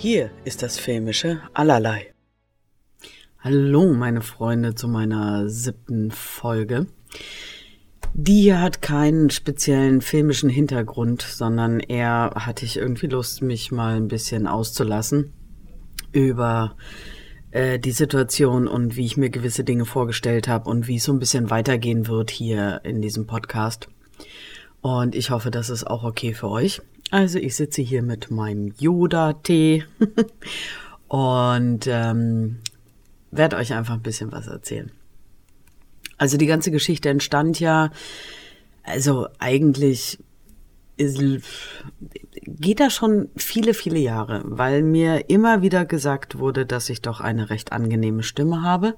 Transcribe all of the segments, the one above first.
Hier ist das filmische Allerlei. Hallo, meine Freunde, zu meiner siebten Folge. Die hier hat keinen speziellen filmischen Hintergrund, sondern eher hatte ich irgendwie Lust, mich mal ein bisschen auszulassen über äh, die Situation und wie ich mir gewisse Dinge vorgestellt habe und wie es so ein bisschen weitergehen wird hier in diesem Podcast. Und ich hoffe, das ist auch okay für euch. Also ich sitze hier mit meinem Yoda-Tee und ähm, werde euch einfach ein bisschen was erzählen. Also die ganze Geschichte entstand ja, also eigentlich ist, geht da schon viele, viele Jahre, weil mir immer wieder gesagt wurde, dass ich doch eine recht angenehme Stimme habe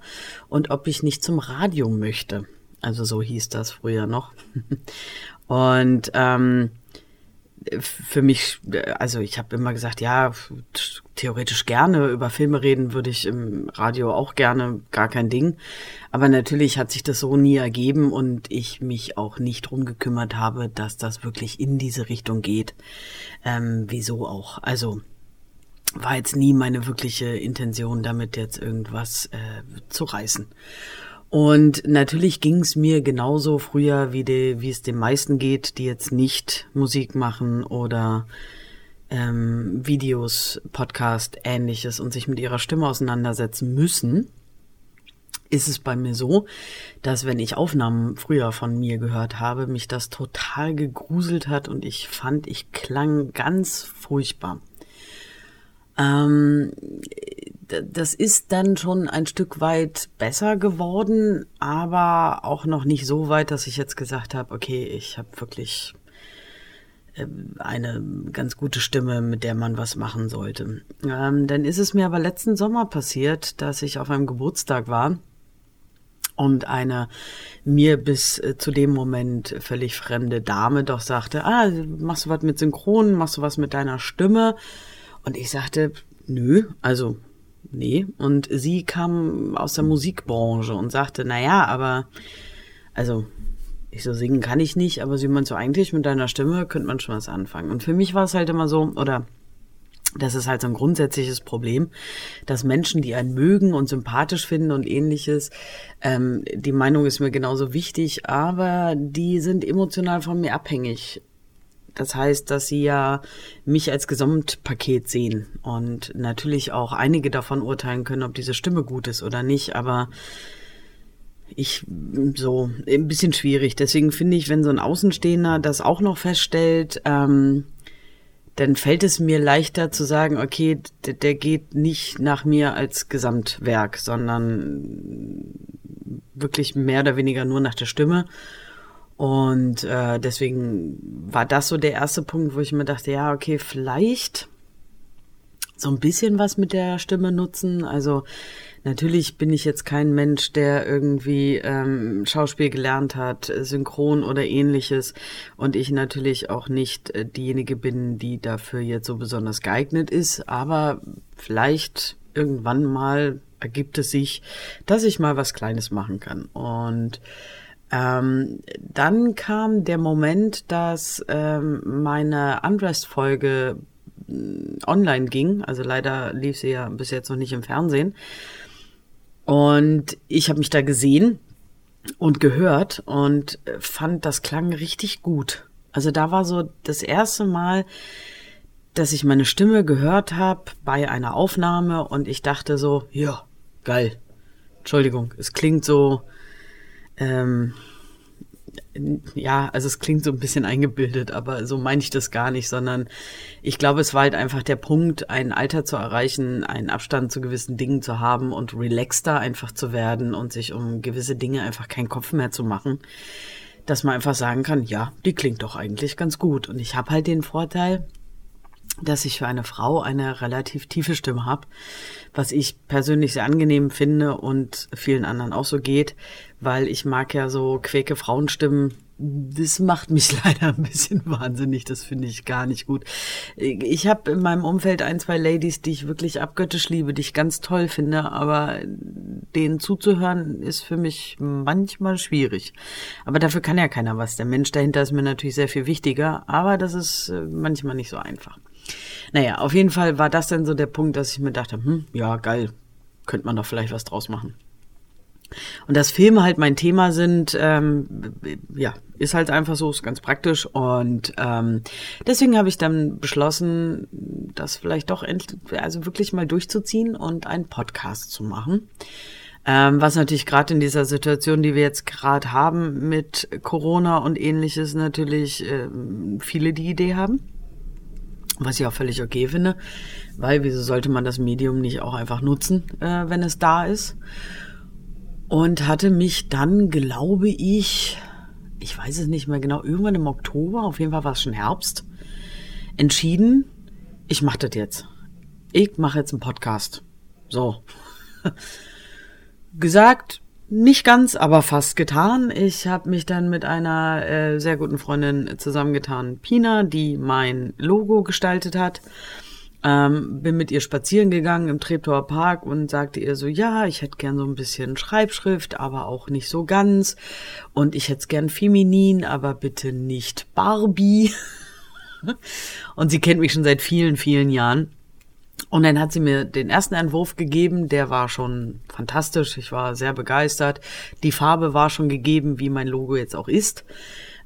und ob ich nicht zum Radio möchte. Also so hieß das früher noch. Und ähm, für mich, also ich habe immer gesagt, ja, theoretisch gerne über Filme reden würde ich im Radio auch gerne, gar kein Ding. Aber natürlich hat sich das so nie ergeben und ich mich auch nicht drum gekümmert habe, dass das wirklich in diese Richtung geht. Ähm, wieso auch? Also war jetzt nie meine wirkliche Intention, damit jetzt irgendwas äh, zu reißen. Und natürlich ging es mir genauso früher, wie, die, wie es den meisten geht, die jetzt nicht Musik machen oder ähm, Videos, Podcast, ähnliches und sich mit ihrer Stimme auseinandersetzen müssen, ist es bei mir so, dass wenn ich Aufnahmen früher von mir gehört habe, mich das total gegruselt hat und ich fand, ich klang ganz furchtbar. Ähm, das ist dann schon ein Stück weit besser geworden, aber auch noch nicht so weit, dass ich jetzt gesagt habe, okay, ich habe wirklich ähm, eine ganz gute Stimme, mit der man was machen sollte. Ähm, dann ist es mir aber letzten Sommer passiert, dass ich auf einem Geburtstag war und eine mir bis äh, zu dem Moment völlig fremde Dame doch sagte, ah, machst du was mit Synchron, machst du was mit deiner Stimme? Und ich sagte, nö, also nee. Und sie kam aus der Musikbranche und sagte, na ja, aber also ich so singen kann ich nicht, aber sie meint so eigentlich mit deiner Stimme könnte man schon was anfangen. Und für mich war es halt immer so, oder das ist halt so ein grundsätzliches Problem, dass Menschen, die einen mögen und sympathisch finden und ähnliches, ähm, die Meinung ist mir genauso wichtig, aber die sind emotional von mir abhängig. Das heißt, dass sie ja mich als Gesamtpaket sehen und natürlich auch einige davon urteilen können, ob diese Stimme gut ist oder nicht, aber ich so ein bisschen schwierig. Deswegen finde ich, wenn so ein Außenstehender das auch noch feststellt, ähm, dann fällt es mir leichter zu sagen, okay, der, der geht nicht nach mir als Gesamtwerk, sondern wirklich mehr oder weniger nur nach der Stimme. Und äh, deswegen war das so der erste Punkt, wo ich mir dachte, ja, okay, vielleicht so ein bisschen was mit der Stimme nutzen. Also natürlich bin ich jetzt kein Mensch, der irgendwie ähm, Schauspiel gelernt hat, Synchron oder ähnliches. Und ich natürlich auch nicht äh, diejenige bin, die dafür jetzt so besonders geeignet ist. Aber vielleicht irgendwann mal ergibt es sich, dass ich mal was Kleines machen kann. Und ähm, dann kam der Moment, dass ähm, meine Undressed-Folge mm, online ging. Also leider lief sie ja bis jetzt noch nicht im Fernsehen. Und ich habe mich da gesehen und gehört und fand, das klang richtig gut. Also da war so das erste Mal, dass ich meine Stimme gehört habe bei einer Aufnahme und ich dachte so, ja, geil. Entschuldigung, es klingt so, ähm, ja, also es klingt so ein bisschen eingebildet, aber so meine ich das gar nicht, sondern ich glaube, es war halt einfach der Punkt, ein Alter zu erreichen, einen Abstand zu gewissen Dingen zu haben und relaxter einfach zu werden und sich um gewisse Dinge einfach keinen Kopf mehr zu machen, dass man einfach sagen kann, ja, die klingt doch eigentlich ganz gut. Und ich habe halt den Vorteil, dass ich für eine Frau eine relativ tiefe Stimme habe, was ich persönlich sehr angenehm finde und vielen anderen auch so geht, weil ich mag ja so quäke Frauenstimmen. Das macht mich leider ein bisschen wahnsinnig, das finde ich gar nicht gut. Ich habe in meinem Umfeld ein, zwei Ladies, die ich wirklich abgöttisch liebe, die ich ganz toll finde, aber denen zuzuhören ist für mich manchmal schwierig. Aber dafür kann ja keiner was. Der Mensch dahinter ist mir natürlich sehr viel wichtiger, aber das ist äh, manchmal nicht so einfach. Naja, auf jeden Fall war das dann so der Punkt, dass ich mir dachte, hm, ja, geil, könnte man doch vielleicht was draus machen. Und dass Filme halt mein Thema sind, ähm, ja, ist halt einfach so, ist ganz praktisch. Und ähm, deswegen habe ich dann beschlossen, das vielleicht doch endlich, also wirklich mal durchzuziehen und einen Podcast zu machen. Ähm, was natürlich gerade in dieser Situation, die wir jetzt gerade haben mit Corona und ähnliches, natürlich äh, viele die Idee haben. Was ich auch völlig okay finde, weil wieso sollte man das Medium nicht auch einfach nutzen, äh, wenn es da ist? Und hatte mich dann, glaube ich, ich weiß es nicht mehr genau, irgendwann im Oktober, auf jeden Fall war es schon Herbst, entschieden, ich mache das jetzt. Ich mache jetzt einen Podcast. So. Gesagt, nicht ganz, aber fast getan. Ich habe mich dann mit einer äh, sehr guten Freundin zusammengetan, Pina, die mein Logo gestaltet hat. Ähm, bin mit ihr spazieren gegangen im Treptower Park und sagte ihr so, ja, ich hätte gern so ein bisschen Schreibschrift, aber auch nicht so ganz. Und ich hätte gern feminin, aber bitte nicht Barbie. und sie kennt mich schon seit vielen, vielen Jahren. Und dann hat sie mir den ersten Entwurf gegeben, der war schon fantastisch. Ich war sehr begeistert. Die Farbe war schon gegeben, wie mein Logo jetzt auch ist.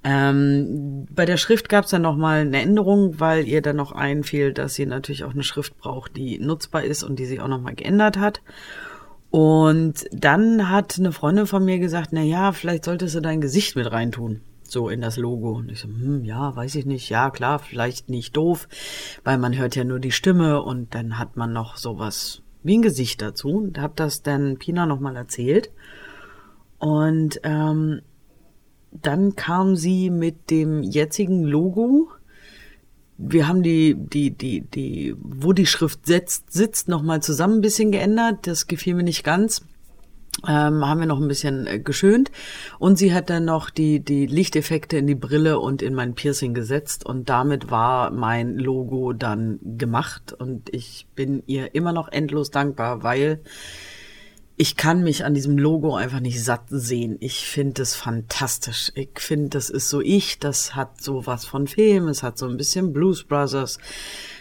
Ähm, bei der Schrift gab es dann nochmal eine Änderung, weil ihr dann noch einfiel, dass sie natürlich auch eine Schrift braucht, die nutzbar ist und die sie auch nochmal geändert hat. Und dann hat eine Freundin von mir gesagt, na ja, vielleicht solltest du dein Gesicht mit reintun so in das Logo. Und ich so, hm, ja, weiß ich nicht. Ja, klar, vielleicht nicht doof, weil man hört ja nur die Stimme und dann hat man noch sowas wie ein Gesicht dazu. Und habe das dann Pina nochmal erzählt. Und ähm, dann kam sie mit dem jetzigen Logo. Wir haben die, die, die, die, wo die Schrift setzt, sitzt, nochmal zusammen ein bisschen geändert. Das gefiel mir nicht ganz ähm, haben wir noch ein bisschen äh, geschönt und sie hat dann noch die die Lichteffekte in die Brille und in mein Piercing gesetzt und damit war mein Logo dann gemacht und ich bin ihr immer noch endlos dankbar, weil ich kann mich an diesem Logo einfach nicht satt sehen. Ich finde es fantastisch. Ich finde, das ist so ich. Das hat so was von Film. Es hat so ein bisschen Blues Brothers.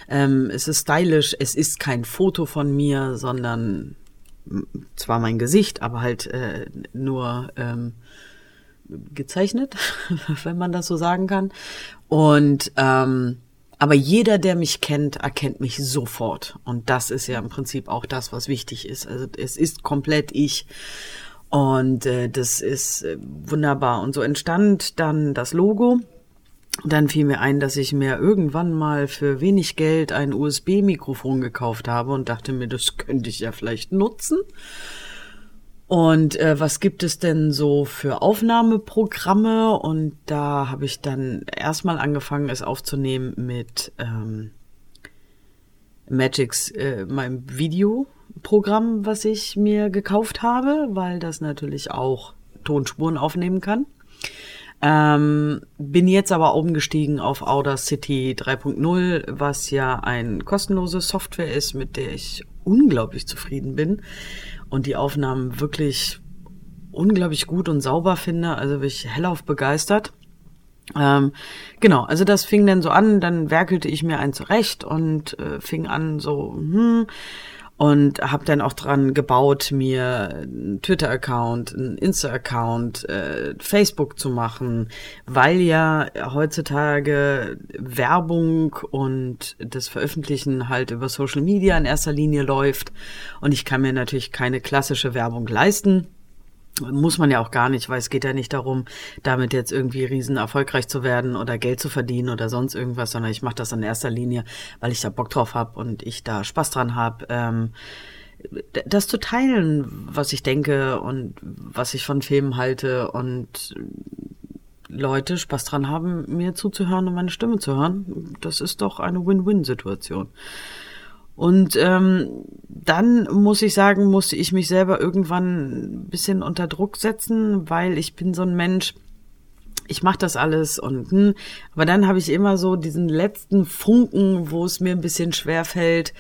Ähm, es ist stylisch. Es ist kein Foto von mir, sondern zwar mein Gesicht, aber halt äh, nur ähm, gezeichnet, wenn man das so sagen kann. Und ähm, aber jeder, der mich kennt, erkennt mich sofort. Und das ist ja im Prinzip auch das, was wichtig ist. Also es ist komplett ich. Und äh, das ist äh, wunderbar. Und so entstand dann das Logo. Dann fiel mir ein, dass ich mir irgendwann mal für wenig Geld ein USB-Mikrofon gekauft habe und dachte mir, das könnte ich ja vielleicht nutzen. Und äh, was gibt es denn so für Aufnahmeprogramme? Und da habe ich dann erstmal angefangen, es aufzunehmen mit ähm, Magix, äh, meinem Videoprogramm, was ich mir gekauft habe, weil das natürlich auch Tonspuren aufnehmen kann. Ähm, bin jetzt aber umgestiegen auf Audacity 3.0, was ja ein kostenlose Software ist, mit der ich unglaublich zufrieden bin und die Aufnahmen wirklich unglaublich gut und sauber finde. Also bin ich hellauf begeistert. Ähm, genau, also das fing dann so an, dann werkelte ich mir einen zurecht und äh, fing an so, hm, und habe dann auch dran gebaut, mir einen Twitter-Account, einen Insta-Account, äh, Facebook zu machen, weil ja heutzutage Werbung und das Veröffentlichen halt über Social Media in erster Linie läuft. Und ich kann mir natürlich keine klassische Werbung leisten muss man ja auch gar nicht, weil es geht ja nicht darum, damit jetzt irgendwie riesen erfolgreich zu werden oder Geld zu verdienen oder sonst irgendwas, sondern ich mache das in erster Linie, weil ich da Bock drauf habe und ich da Spaß dran habe. Ähm, das zu teilen, was ich denke und was ich von Filmen halte und Leute Spaß dran haben, mir zuzuhören und meine Stimme zu hören, das ist doch eine Win-Win-Situation. Und ähm, dann muss ich sagen, musste ich mich selber irgendwann ein bisschen unter Druck setzen, weil ich bin so ein Mensch, ich mache das alles und hm, aber dann habe ich immer so diesen letzten Funken, wo es mir ein bisschen schwer fällt,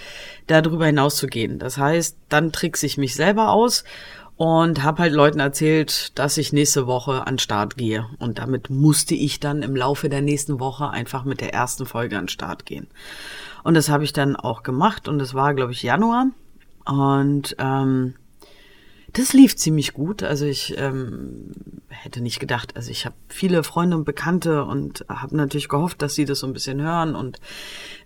darüber hinauszugehen. Das heißt, dann trickse ich mich selber aus und habe halt Leuten erzählt, dass ich nächste Woche an Start gehe. Und damit musste ich dann im Laufe der nächsten Woche einfach mit der ersten Folge an Start gehen. Und das habe ich dann auch gemacht und es war, glaube ich, Januar. Und ähm, das lief ziemlich gut. Also ich ähm, hätte nicht gedacht, also ich habe viele Freunde und Bekannte und habe natürlich gehofft, dass sie das so ein bisschen hören und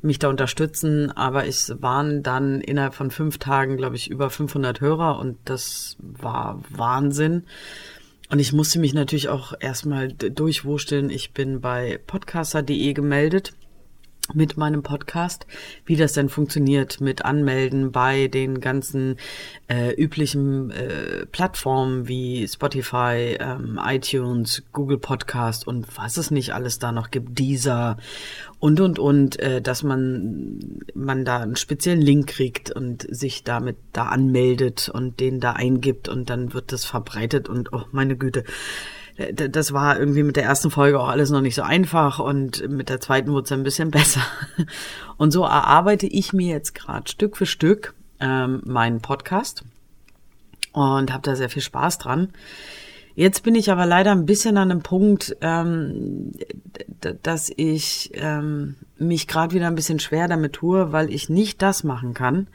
mich da unterstützen. Aber es waren dann innerhalb von fünf Tagen, glaube ich, über 500 Hörer und das war Wahnsinn. Und ich musste mich natürlich auch erstmal durchwursteln. Ich bin bei podcaster.de gemeldet mit meinem Podcast, wie das denn funktioniert mit Anmelden bei den ganzen äh, üblichen äh, Plattformen wie Spotify, ähm, iTunes, Google Podcast und was es nicht alles da noch gibt, dieser und und und, äh, dass man man da einen speziellen Link kriegt und sich damit da anmeldet und den da eingibt und dann wird das verbreitet und oh meine Güte das war irgendwie mit der ersten Folge auch alles noch nicht so einfach und mit der zweiten wurde es ein bisschen besser. Und so erarbeite ich mir jetzt gerade Stück für Stück ähm, meinen Podcast und habe da sehr viel Spaß dran. Jetzt bin ich aber leider ein bisschen an einem Punkt, ähm, dass ich ähm, mich gerade wieder ein bisschen schwer damit tue, weil ich nicht das machen kann,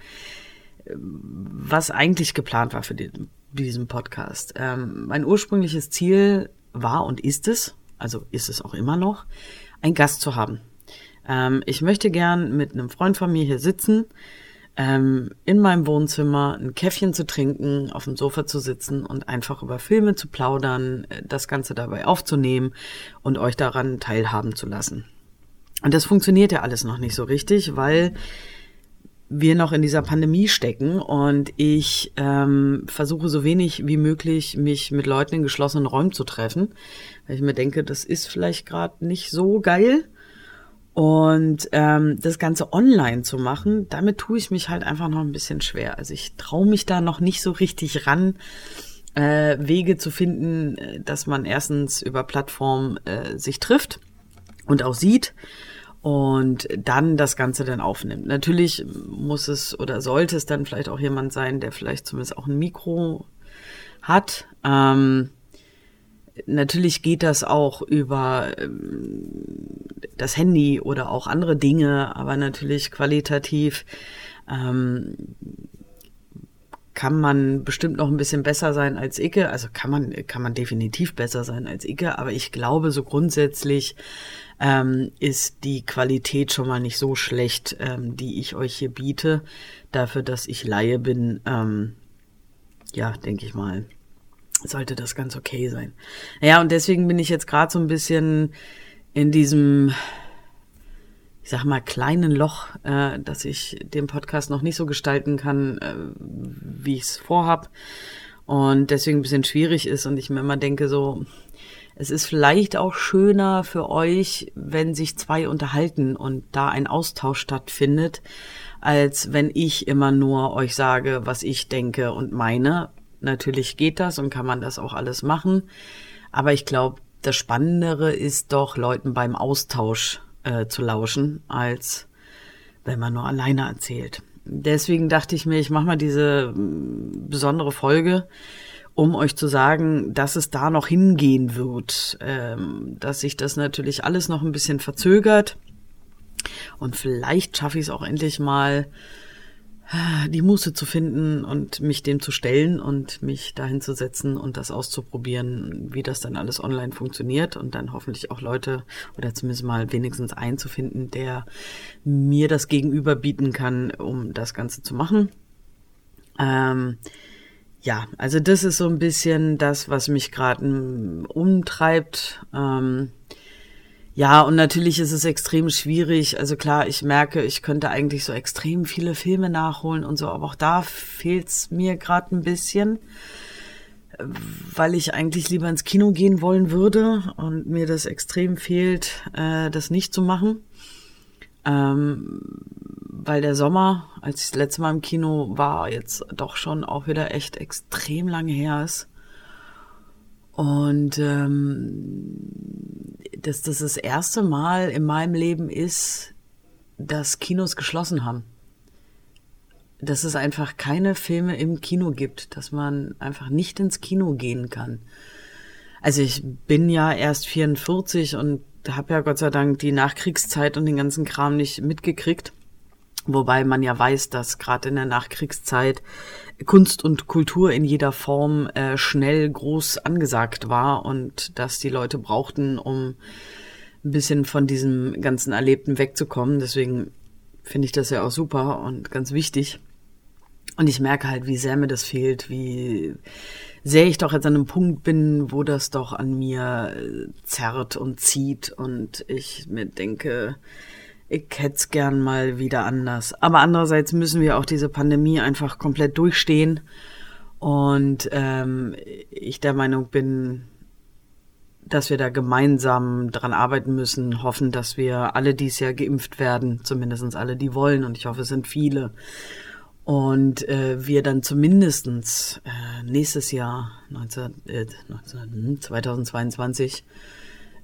was eigentlich geplant war für den diesem Podcast. Ähm, mein ursprüngliches Ziel war und ist es, also ist es auch immer noch, einen Gast zu haben. Ähm, ich möchte gern mit einem Freund von mir hier sitzen, ähm, in meinem Wohnzimmer ein Käffchen zu trinken, auf dem Sofa zu sitzen und einfach über Filme zu plaudern, äh, das Ganze dabei aufzunehmen und euch daran teilhaben zu lassen. Und das funktioniert ja alles noch nicht so richtig, weil wir noch in dieser Pandemie stecken und ich ähm, versuche so wenig wie möglich, mich mit Leuten in geschlossenen Räumen zu treffen, weil ich mir denke, das ist vielleicht gerade nicht so geil. Und ähm, das Ganze online zu machen, damit tue ich mich halt einfach noch ein bisschen schwer. Also ich traue mich da noch nicht so richtig ran, äh, Wege zu finden, äh, dass man erstens über Plattformen äh, sich trifft und auch sieht und dann das Ganze dann aufnimmt. Natürlich muss es oder sollte es dann vielleicht auch jemand sein, der vielleicht zumindest auch ein Mikro hat. Ähm, natürlich geht das auch über ähm, das Handy oder auch andere Dinge, aber natürlich qualitativ ähm, kann man bestimmt noch ein bisschen besser sein als Icke. Also kann man, kann man definitiv besser sein als Icke, aber ich glaube, so grundsätzlich ähm, ist die Qualität schon mal nicht so schlecht, ähm, die ich euch hier biete. Dafür, dass ich Laie bin, ähm, ja, denke ich mal, sollte das ganz okay sein. Ja, und deswegen bin ich jetzt gerade so ein bisschen in diesem, ich sag mal, kleinen Loch, äh, dass ich den Podcast noch nicht so gestalten kann, äh, wie ich es vorhab. Und deswegen ein bisschen schwierig ist und ich mir immer denke, so, es ist vielleicht auch schöner für euch, wenn sich zwei unterhalten und da ein Austausch stattfindet, als wenn ich immer nur euch sage, was ich denke und meine. Natürlich geht das und kann man das auch alles machen. Aber ich glaube, das Spannendere ist doch, Leuten beim Austausch äh, zu lauschen, als wenn man nur alleine erzählt. Deswegen dachte ich mir, ich mache mal diese mm, besondere Folge um euch zu sagen, dass es da noch hingehen wird, ähm, dass sich das natürlich alles noch ein bisschen verzögert und vielleicht schaffe ich es auch endlich mal, die Muße zu finden und mich dem zu stellen und mich dahin zu setzen und das auszuprobieren, wie das dann alles online funktioniert und dann hoffentlich auch Leute oder zumindest mal wenigstens einzufinden, der mir das Gegenüber bieten kann, um das Ganze zu machen. Ähm, ja, also das ist so ein bisschen das, was mich gerade umtreibt. Ähm, ja, und natürlich ist es extrem schwierig. Also klar, ich merke, ich könnte eigentlich so extrem viele Filme nachholen und so, aber auch da fehlt's mir gerade ein bisschen, weil ich eigentlich lieber ins Kino gehen wollen würde und mir das extrem fehlt, äh, das nicht zu machen. Ähm, weil der Sommer, als ich das letzte Mal im Kino war, jetzt doch schon auch wieder echt extrem lange her ist. Und ähm, dass das das erste Mal in meinem Leben ist, dass Kinos geschlossen haben. dass es einfach keine Filme im Kino gibt, dass man einfach nicht ins Kino gehen kann. Also ich bin ja erst 44 und habe ja Gott sei Dank die Nachkriegszeit und den ganzen Kram nicht mitgekriegt. Wobei man ja weiß, dass gerade in der Nachkriegszeit Kunst und Kultur in jeder Form äh, schnell groß angesagt war und dass die Leute brauchten, um ein bisschen von diesem ganzen Erlebten wegzukommen. Deswegen finde ich das ja auch super und ganz wichtig. Und ich merke halt, wie sehr mir das fehlt, wie sehr ich doch jetzt an einem Punkt bin, wo das doch an mir äh, zerrt und zieht und ich mir denke, ich hätte es gern mal wieder anders. Aber andererseits müssen wir auch diese Pandemie einfach komplett durchstehen. Und ähm, ich der Meinung bin, dass wir da gemeinsam dran arbeiten müssen, hoffen, dass wir alle dies Jahr geimpft werden, zumindest alle, die wollen. Und ich hoffe, es sind viele. Und äh, wir dann zumindestens äh, nächstes Jahr, 19, äh, 19, 2022,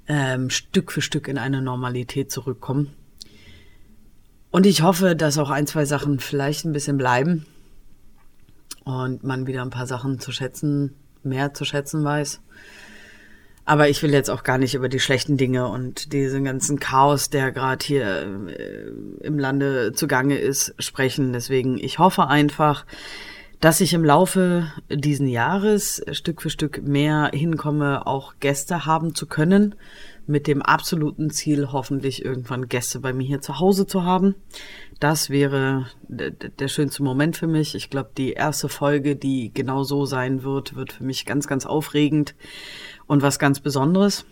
ähm, Stück für Stück in eine Normalität zurückkommen. Und ich hoffe, dass auch ein, zwei Sachen vielleicht ein bisschen bleiben und man wieder ein paar Sachen zu schätzen, mehr zu schätzen weiß. Aber ich will jetzt auch gar nicht über die schlechten Dinge und diesen ganzen Chaos, der gerade hier äh, im Lande zugange ist, sprechen. Deswegen, ich hoffe einfach, dass ich im Laufe diesen Jahres Stück für Stück mehr hinkomme, auch Gäste haben zu können, mit dem absoluten Ziel, hoffentlich irgendwann Gäste bei mir hier zu Hause zu haben. Das wäre der schönste Moment für mich. Ich glaube, die erste Folge, die genau so sein wird, wird für mich ganz, ganz aufregend und was ganz Besonderes,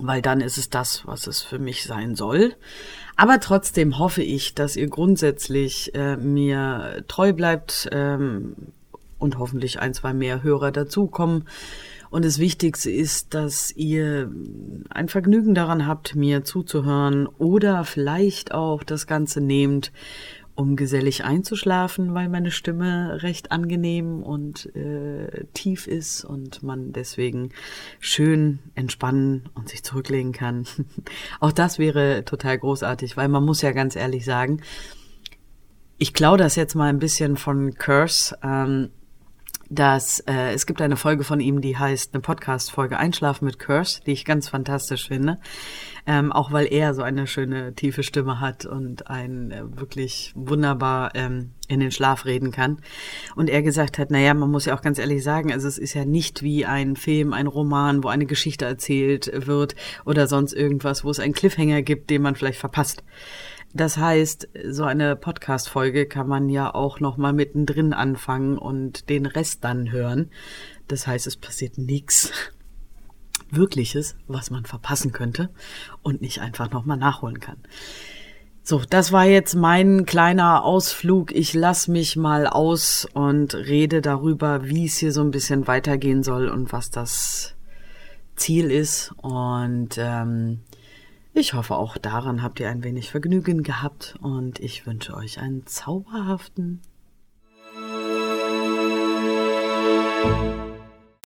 weil dann ist es das, was es für mich sein soll. Aber trotzdem hoffe ich, dass ihr grundsätzlich äh, mir treu bleibt ähm, und hoffentlich ein, zwei mehr Hörer dazukommen und das Wichtigste ist, dass ihr ein Vergnügen daran habt, mir zuzuhören oder vielleicht auch das Ganze nehmt, um gesellig einzuschlafen, weil meine Stimme recht angenehm und äh, tief ist und man deswegen schön entspannen und sich zurücklegen kann. auch das wäre total großartig, weil man muss ja ganz ehrlich sagen, ich klaue das jetzt mal ein bisschen von Curse. Ähm, dass äh, es gibt eine Folge von ihm, die heißt eine Podcast-Folge Einschlafen mit Curse, die ich ganz fantastisch finde. Ähm, auch weil er so eine schöne tiefe Stimme hat und ein äh, wirklich wunderbar ähm, in den Schlaf reden kann. Und er gesagt hat, naja, man muss ja auch ganz ehrlich sagen, also es ist ja nicht wie ein Film, ein Roman, wo eine Geschichte erzählt wird oder sonst irgendwas, wo es einen Cliffhanger gibt, den man vielleicht verpasst. Das heißt, so eine Podcast-Folge kann man ja auch noch mal mittendrin anfangen und den Rest dann hören. Das heißt, es passiert nichts Wirkliches, was man verpassen könnte und nicht einfach noch mal nachholen kann. So, das war jetzt mein kleiner Ausflug. Ich lass mich mal aus und rede darüber, wie es hier so ein bisschen weitergehen soll und was das Ziel ist. Und ähm, ich hoffe, auch daran habt ihr ein wenig Vergnügen gehabt und ich wünsche euch einen zauberhaften